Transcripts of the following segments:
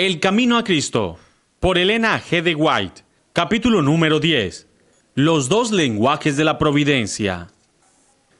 El Camino a Cristo, por Elena G. de White, capítulo número 10. Los dos lenguajes de la providencia.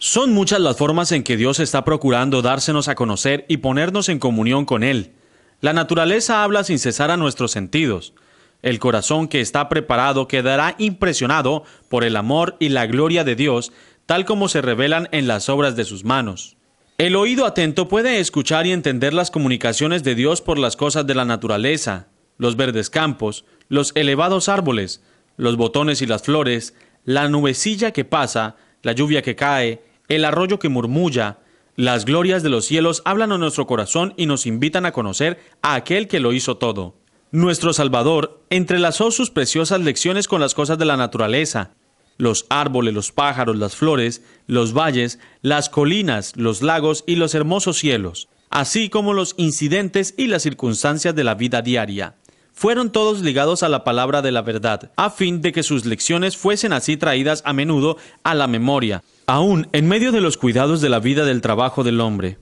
Son muchas las formas en que Dios está procurando dársenos a conocer y ponernos en comunión con Él. La naturaleza habla sin cesar a nuestros sentidos. El corazón que está preparado quedará impresionado por el amor y la gloria de Dios, tal como se revelan en las obras de sus manos. El oído atento puede escuchar y entender las comunicaciones de Dios por las cosas de la naturaleza, los verdes campos, los elevados árboles, los botones y las flores, la nubecilla que pasa, la lluvia que cae, el arroyo que murmulla, las glorias de los cielos hablan a nuestro corazón y nos invitan a conocer a aquel que lo hizo todo. Nuestro Salvador entrelazó sus preciosas lecciones con las cosas de la naturaleza, los árboles, los pájaros, las flores, los valles, las colinas, los lagos y los hermosos cielos, así como los incidentes y las circunstancias de la vida diaria. Fueron todos ligados a la palabra de la verdad, a fin de que sus lecciones fuesen así traídas a menudo a la memoria, aún en medio de los cuidados de la vida del trabajo del hombre.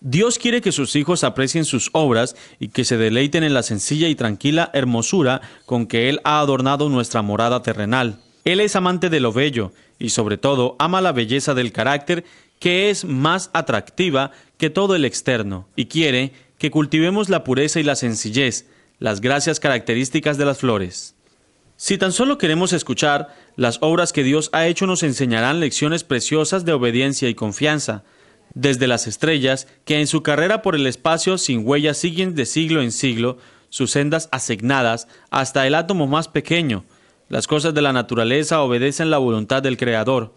Dios quiere que sus hijos aprecien sus obras y que se deleiten en la sencilla y tranquila hermosura con que Él ha adornado nuestra morada terrenal. Él es amante de lo bello y sobre todo ama la belleza del carácter que es más atractiva que todo el externo y quiere que cultivemos la pureza y la sencillez, las gracias características de las flores. Si tan solo queremos escuchar, las obras que Dios ha hecho nos enseñarán lecciones preciosas de obediencia y confianza, desde las estrellas, que en su carrera por el espacio sin huella siguen de siglo en siglo, sus sendas asignadas, hasta el átomo más pequeño, las cosas de la naturaleza obedecen la voluntad del Creador,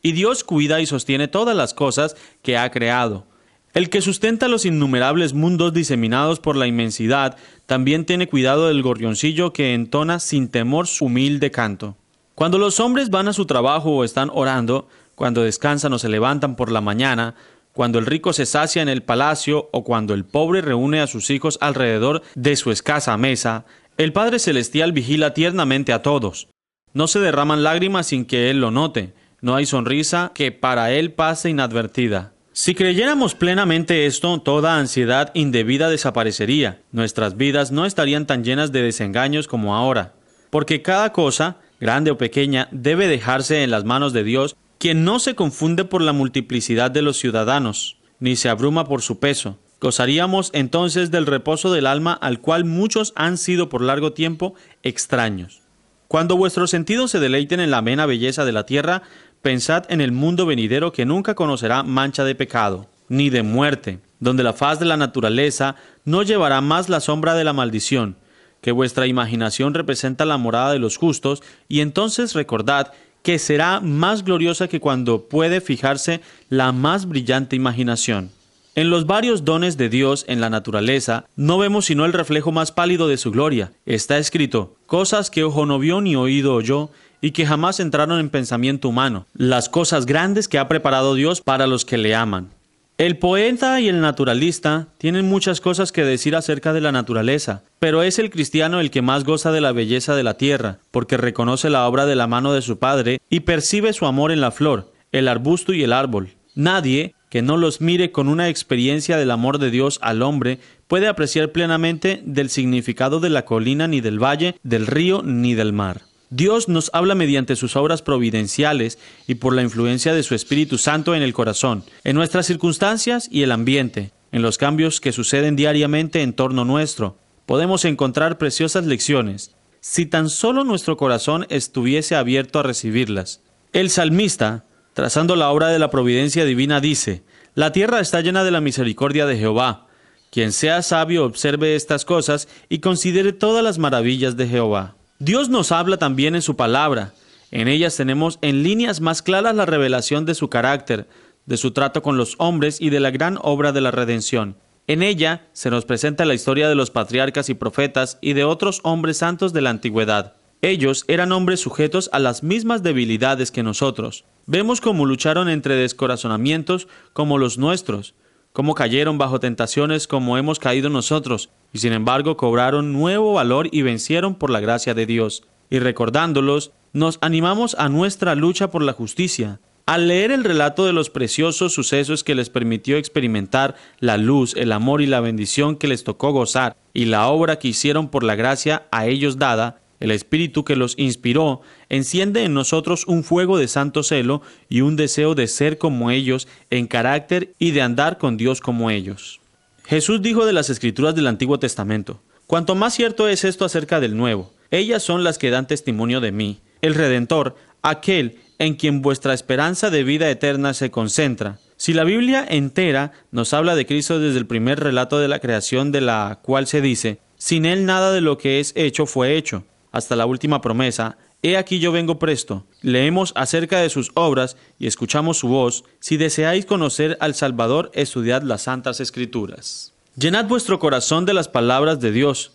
y Dios cuida y sostiene todas las cosas que ha creado. El que sustenta los innumerables mundos diseminados por la inmensidad, también tiene cuidado del gorrioncillo que entona sin temor su humilde canto. Cuando los hombres van a su trabajo o están orando, cuando descansan o se levantan por la mañana, cuando el rico se sacia en el palacio o cuando el pobre reúne a sus hijos alrededor de su escasa mesa, el Padre Celestial vigila tiernamente a todos. No se derraman lágrimas sin que Él lo note. No hay sonrisa que para Él pase inadvertida. Si creyéramos plenamente esto, toda ansiedad indebida desaparecería. Nuestras vidas no estarían tan llenas de desengaños como ahora. Porque cada cosa, grande o pequeña, debe dejarse en las manos de Dios, quien no se confunde por la multiplicidad de los ciudadanos, ni se abruma por su peso. Gozaríamos entonces del reposo del alma al cual muchos han sido por largo tiempo extraños. Cuando vuestros sentidos se deleiten en la amena belleza de la tierra, pensad en el mundo venidero que nunca conocerá mancha de pecado, ni de muerte, donde la faz de la naturaleza no llevará más la sombra de la maldición, que vuestra imaginación representa la morada de los justos, y entonces recordad que será más gloriosa que cuando puede fijarse la más brillante imaginación. En los varios dones de Dios en la naturaleza, no vemos sino el reflejo más pálido de su gloria. Está escrito, cosas que ojo no vio ni oído oyó, y que jamás entraron en pensamiento humano, las cosas grandes que ha preparado Dios para los que le aman. El poeta y el naturalista tienen muchas cosas que decir acerca de la naturaleza, pero es el cristiano el que más goza de la belleza de la tierra, porque reconoce la obra de la mano de su Padre y percibe su amor en la flor, el arbusto y el árbol. Nadie, que no los mire con una experiencia del amor de Dios al hombre, puede apreciar plenamente del significado de la colina ni del valle, del río ni del mar. Dios nos habla mediante sus obras providenciales y por la influencia de su Espíritu Santo en el corazón, en nuestras circunstancias y el ambiente, en los cambios que suceden diariamente en torno nuestro. Podemos encontrar preciosas lecciones, si tan solo nuestro corazón estuviese abierto a recibirlas. El salmista, trazando la obra de la providencia divina, dice, La tierra está llena de la misericordia de Jehová. Quien sea sabio observe estas cosas y considere todas las maravillas de Jehová. Dios nos habla también en su palabra. En ellas tenemos en líneas más claras la revelación de su carácter, de su trato con los hombres y de la gran obra de la redención. En ella se nos presenta la historia de los patriarcas y profetas y de otros hombres santos de la antigüedad. Ellos eran hombres sujetos a las mismas debilidades que nosotros. Vemos cómo lucharon entre descorazonamientos como los nuestros, cómo cayeron bajo tentaciones como hemos caído nosotros, y sin embargo cobraron nuevo valor y vencieron por la gracia de Dios. Y recordándolos, nos animamos a nuestra lucha por la justicia, Al leer el relato de los preciosos sucesos que les permitió experimentar la luz, el amor y la bendición que les tocó gozar, y la obra que hicieron por la gracia a ellos dada, el Espíritu que los inspiró enciende en nosotros un fuego de santo celo y un deseo de ser como ellos en carácter y de andar con Dios como ellos. Jesús dijo de las escrituras del Antiguo Testamento, Cuanto más cierto es esto acerca del Nuevo, ellas son las que dan testimonio de mí, el Redentor, aquel en quien vuestra esperanza de vida eterna se concentra. Si la Biblia entera nos habla de Cristo desde el primer relato de la creación de la cual se dice, sin Él nada de lo que es hecho fue hecho, hasta la última promesa, He aquí yo vengo presto. Leemos acerca de sus obras y escuchamos su voz. Si deseáis conocer al Salvador, estudiad las santas escrituras. Llenad vuestro corazón de las palabras de Dios.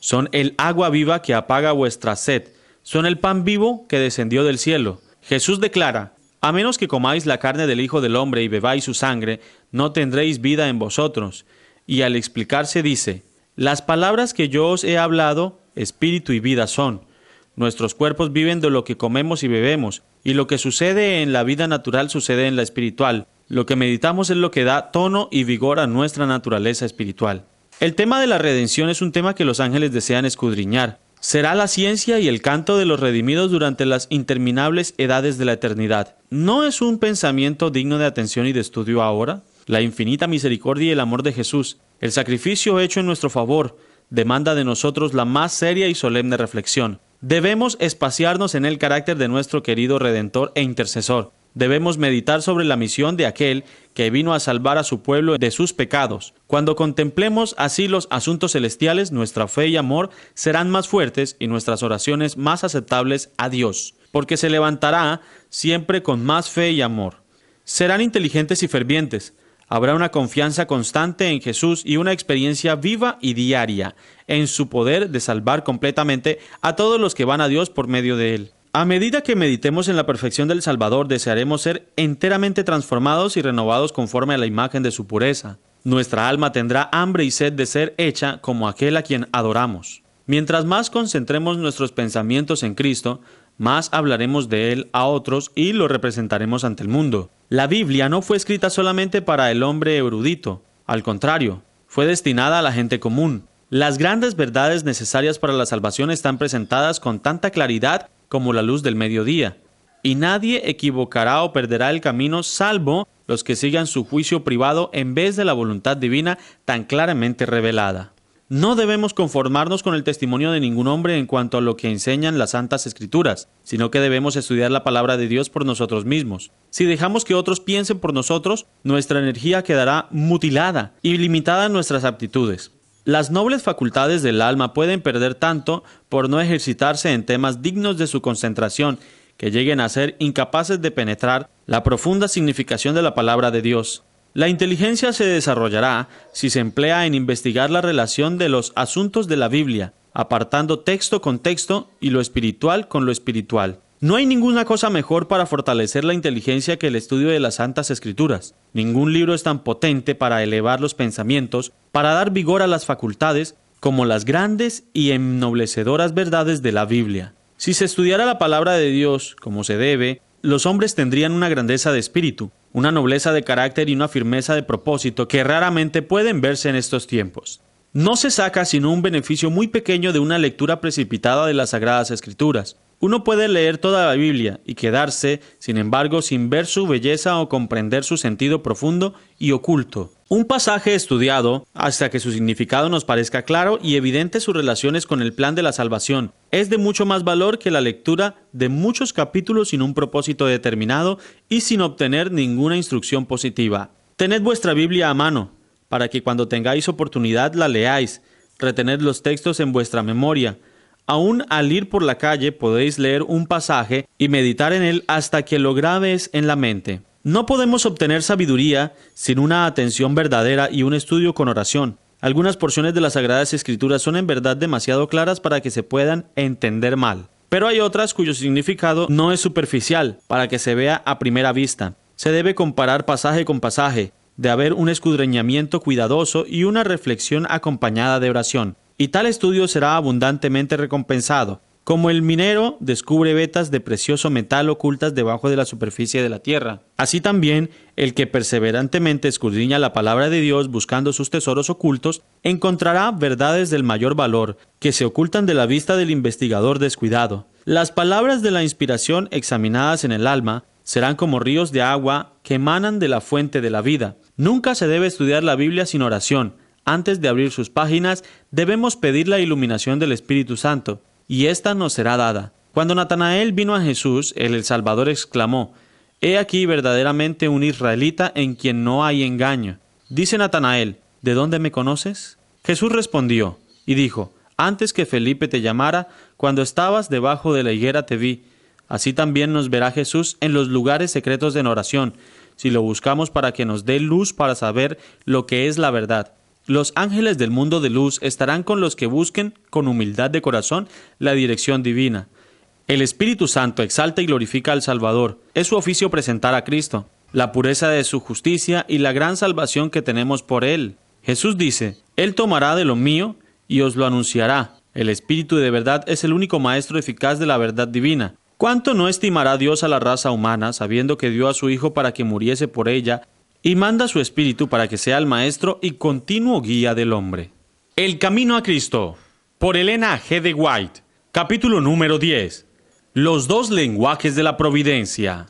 Son el agua viva que apaga vuestra sed. Son el pan vivo que descendió del cielo. Jesús declara, a menos que comáis la carne del Hijo del Hombre y bebáis su sangre, no tendréis vida en vosotros. Y al explicarse dice, las palabras que yo os he hablado, espíritu y vida son. Nuestros cuerpos viven de lo que comemos y bebemos, y lo que sucede en la vida natural sucede en la espiritual. Lo que meditamos es lo que da tono y vigor a nuestra naturaleza espiritual. El tema de la redención es un tema que los ángeles desean escudriñar será la ciencia y el canto de los redimidos durante las interminables edades de la eternidad. ¿No es un pensamiento digno de atención y de estudio ahora? La infinita misericordia y el amor de Jesús, el sacrificio hecho en nuestro favor, demanda de nosotros la más seria y solemne reflexión. Debemos espaciarnos en el carácter de nuestro querido Redentor e Intercesor, Debemos meditar sobre la misión de aquel que vino a salvar a su pueblo de sus pecados. Cuando contemplemos así los asuntos celestiales, nuestra fe y amor serán más fuertes y nuestras oraciones más aceptables a Dios, porque se levantará siempre con más fe y amor. Serán inteligentes y fervientes. Habrá una confianza constante en Jesús y una experiencia viva y diaria en su poder de salvar completamente a todos los que van a Dios por medio de él. A medida que meditemos en la perfección del Salvador, desearemos ser enteramente transformados y renovados conforme a la imagen de su pureza. Nuestra alma tendrá hambre y sed de ser hecha como aquel a quien adoramos. Mientras más concentremos nuestros pensamientos en Cristo, más hablaremos de Él a otros y lo representaremos ante el mundo. La Biblia no fue escrita solamente para el hombre erudito, al contrario, fue destinada a la gente común. Las grandes verdades necesarias para la salvación están presentadas con tanta claridad como la luz del mediodía, y nadie equivocará o perderá el camino salvo los que sigan su juicio privado en vez de la voluntad divina tan claramente revelada. No debemos conformarnos con el testimonio de ningún hombre en cuanto a lo que enseñan las santas escrituras, sino que debemos estudiar la palabra de Dios por nosotros mismos. Si dejamos que otros piensen por nosotros, nuestra energía quedará mutilada y limitada en nuestras aptitudes. Las nobles facultades del alma pueden perder tanto por no ejercitarse en temas dignos de su concentración que lleguen a ser incapaces de penetrar la profunda significación de la palabra de Dios. La inteligencia se desarrollará si se emplea en investigar la relación de los asuntos de la Biblia, apartando texto con texto y lo espiritual con lo espiritual. No hay ninguna cosa mejor para fortalecer la inteligencia que el estudio de las Santas Escrituras. Ningún libro es tan potente para elevar los pensamientos, para dar vigor a las facultades, como las grandes y ennoblecedoras verdades de la Biblia. Si se estudiara la palabra de Dios como se debe, los hombres tendrían una grandeza de espíritu, una nobleza de carácter y una firmeza de propósito que raramente pueden verse en estos tiempos. No se saca sino un beneficio muy pequeño de una lectura precipitada de las Sagradas Escrituras. Uno puede leer toda la Biblia y quedarse, sin embargo, sin ver su belleza o comprender su sentido profundo y oculto. Un pasaje estudiado hasta que su significado nos parezca claro y evidente sus relaciones con el plan de la salvación es de mucho más valor que la lectura de muchos capítulos sin un propósito determinado y sin obtener ninguna instrucción positiva. Tened vuestra Biblia a mano, para que cuando tengáis oportunidad la leáis, retened los textos en vuestra memoria, Aún al ir por la calle podéis leer un pasaje y meditar en él hasta que lo grabes en la mente. No podemos obtener sabiduría sin una atención verdadera y un estudio con oración. Algunas porciones de las Sagradas Escrituras son en verdad demasiado claras para que se puedan entender mal. Pero hay otras cuyo significado no es superficial, para que se vea a primera vista. Se debe comparar pasaje con pasaje, de haber un escudriñamiento cuidadoso y una reflexión acompañada de oración y tal estudio será abundantemente recompensado. Como el minero descubre vetas de precioso metal ocultas debajo de la superficie de la tierra. Así también, el que perseverantemente escudriña la palabra de Dios buscando sus tesoros ocultos, encontrará verdades del mayor valor, que se ocultan de la vista del investigador descuidado. Las palabras de la inspiración examinadas en el alma serán como ríos de agua que emanan de la fuente de la vida. Nunca se debe estudiar la Biblia sin oración. Antes de abrir sus páginas, debemos pedir la iluminación del Espíritu Santo y ésta nos será dada. Cuando Natanael vino a Jesús, el, Salvador exclamó, He aquí verdaderamente un israelita en quien no hay engaño. Dice Natanael, ¿de dónde me conoces? Jesús respondió y dijo, Antes que Felipe te llamara, cuando estabas debajo de la higuera te vi. Así también nos verá Jesús en los lugares secretos de oración, si lo buscamos para que nos dé luz para saber lo que es la verdad. Los ángeles del mundo de luz estarán con los que busquen con humildad de corazón la dirección divina. El Espíritu Santo exalta y glorifica al Salvador. Es su oficio presentar a Cristo, la pureza de su justicia y la gran salvación que tenemos por Él. Jesús dice, Él tomará de lo mío y os lo anunciará. El Espíritu de verdad es el único maestro eficaz de la verdad divina. ¿Cuánto no estimará Dios a la raza humana, sabiendo que dio a su Hijo para que muriese por ella y manda su Espíritu para que sea el maestro y continuo guía del hombre. El Camino a Cristo, por Elena G. de White, capítulo número 10. Los dos lenguajes de la providencia.